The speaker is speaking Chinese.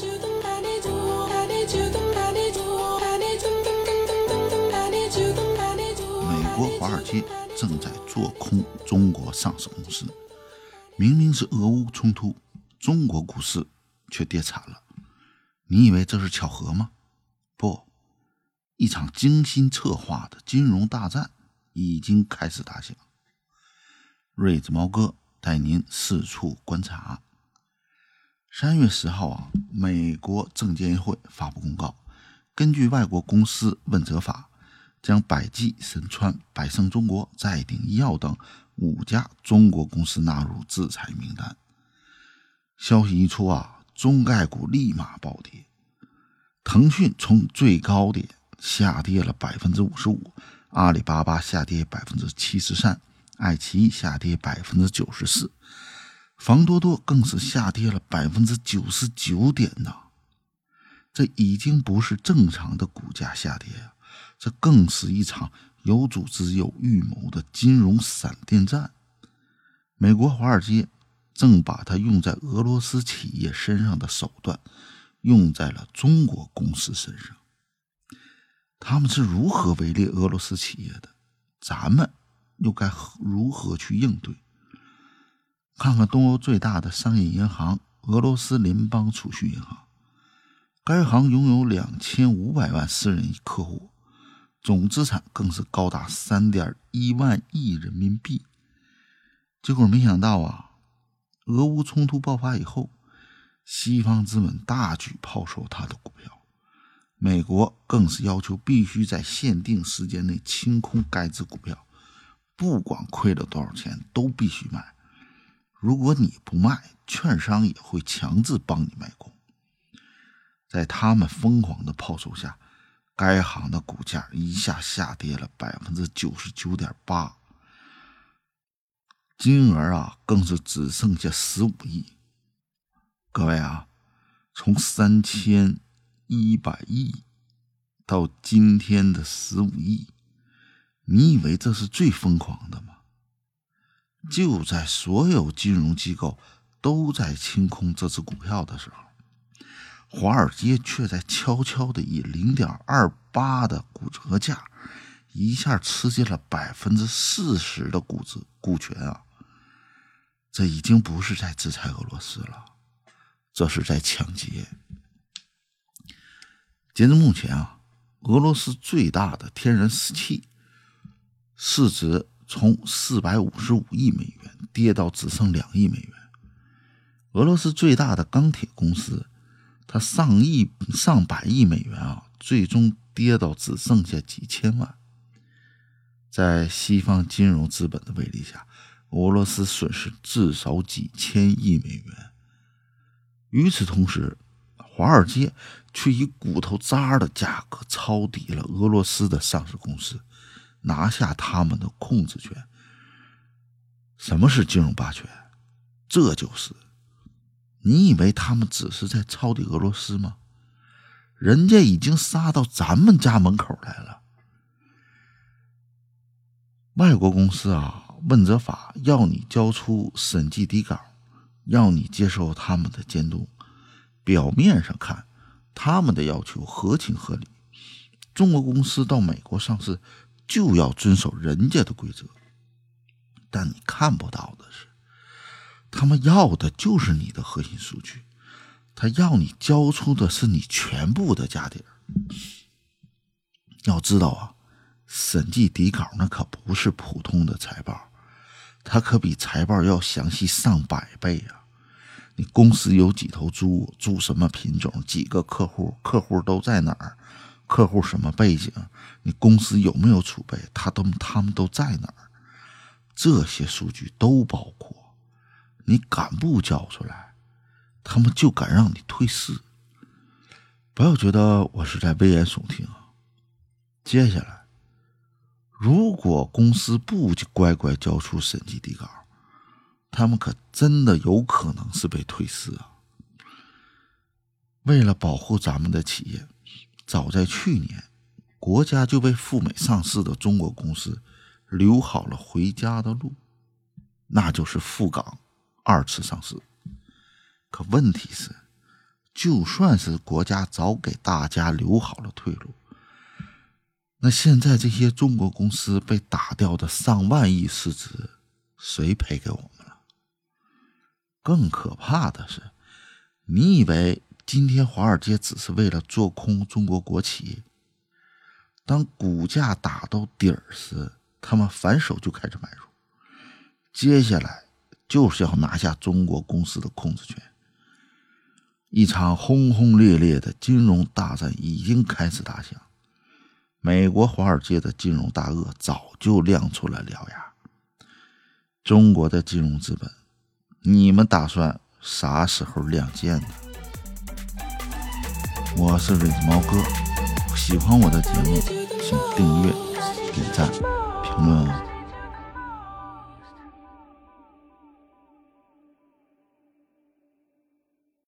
美国华尔街正在做空中国上市公司，明明是俄乌冲突，中国股市却跌惨了。你以为这是巧合吗？不，一场精心策划的金融大战已经开始打响。瑞子猫哥带您四处观察。三月十号啊，美国证监会发布公告，根据外国公司问责法，将百济、神川、百胜中国、再鼎医药等五家中国公司纳入制裁名单。消息一出啊，中概股立马暴跌，腾讯从最高点下跌了百分之五十五，阿里巴巴下跌百分之七十三，爱奇艺下跌百分之九十四。房多多更是下跌了百分之九十九点呐，这已经不是正常的股价下跌啊，这更是一场有组织、有预谋的金融闪电战。美国华尔街正把它用在俄罗斯企业身上的手段，用在了中国公司身上。他们是如何围猎俄罗斯企业的？咱们又该如何去应对？看看东欧最大的商业银行——俄罗斯联邦储蓄银行，该行拥有两千五百万私人客户，总资产更是高达三点一万亿人民币。结果没想到啊，俄乌冲突爆发以后，西方资本大举抛售他的股票，美国更是要求必须在限定时间内清空该只股票，不管亏了多少钱都必须卖。如果你不卖，券商也会强制帮你卖空。在他们疯狂的抛售下，该行的股价一下下跌了百分之九十九点八，金额啊更是只剩下十五亿。各位啊，从三千一百亿到今天的十五亿，你以为这是最疯狂的吗？就在所有金融机构都在清空这只股票的时候，华尔街却在悄悄的以零点二八的股折价，一下吃进了百分之四十的股子股权啊！这已经不是在制裁俄罗斯了，这是在抢劫。截至目前啊，俄罗斯最大的天然气市值。从四百五十五亿美元跌到只剩两亿美元。俄罗斯最大的钢铁公司，它上亿、上百亿美元啊，最终跌到只剩下几千万。在西方金融资本的威力下，俄罗斯损失至少几千亿美元。与此同时，华尔街却以骨头渣的价格抄底了俄罗斯的上市公司。拿下他们的控制权。什么是金融霸权？这就是，你以为他们只是在抄底俄罗斯吗？人家已经杀到咱们家门口来了。外国公司啊，问责法要你交出审计底稿，要你接受他们的监督。表面上看，他们的要求合情合理。中国公司到美国上市。就要遵守人家的规则，但你看不到的是，他们要的就是你的核心数据，他要你交出的是你全部的家底儿。要知道啊，审计底稿那可不是普通的财报，它可比财报要详细上百倍啊！你公司有几头猪，猪什么品种，几个客户，客户都在哪儿？客户什么背景？你公司有没有储备？他都他们都在哪儿？这些数据都包括。你敢不交出来，他们就敢让你退市。不要觉得我是在危言耸听啊！接下来，如果公司不乖乖交出审计底稿，他们可真的有可能是被退市啊！为了保护咱们的企业。早在去年，国家就为赴美上市的中国公司留好了回家的路，那就是赴港二次上市。可问题是，就算是国家早给大家留好了退路，那现在这些中国公司被打掉的上万亿市值，谁赔给我们了？更可怕的是，你以为今天华尔街只是为了做空中国国企？当股价打到底儿时，他们反手就开始买入，接下来就是要拿下中国公司的控制权。一场轰轰烈烈的金融大战已经开始打响，美国华尔街的金融大鳄早就亮出了獠牙。中国的金融资本。你们打算啥时候亮剑呢？我是瑞子猫哥，喜欢我的节目，请订阅、点赞、评论哦。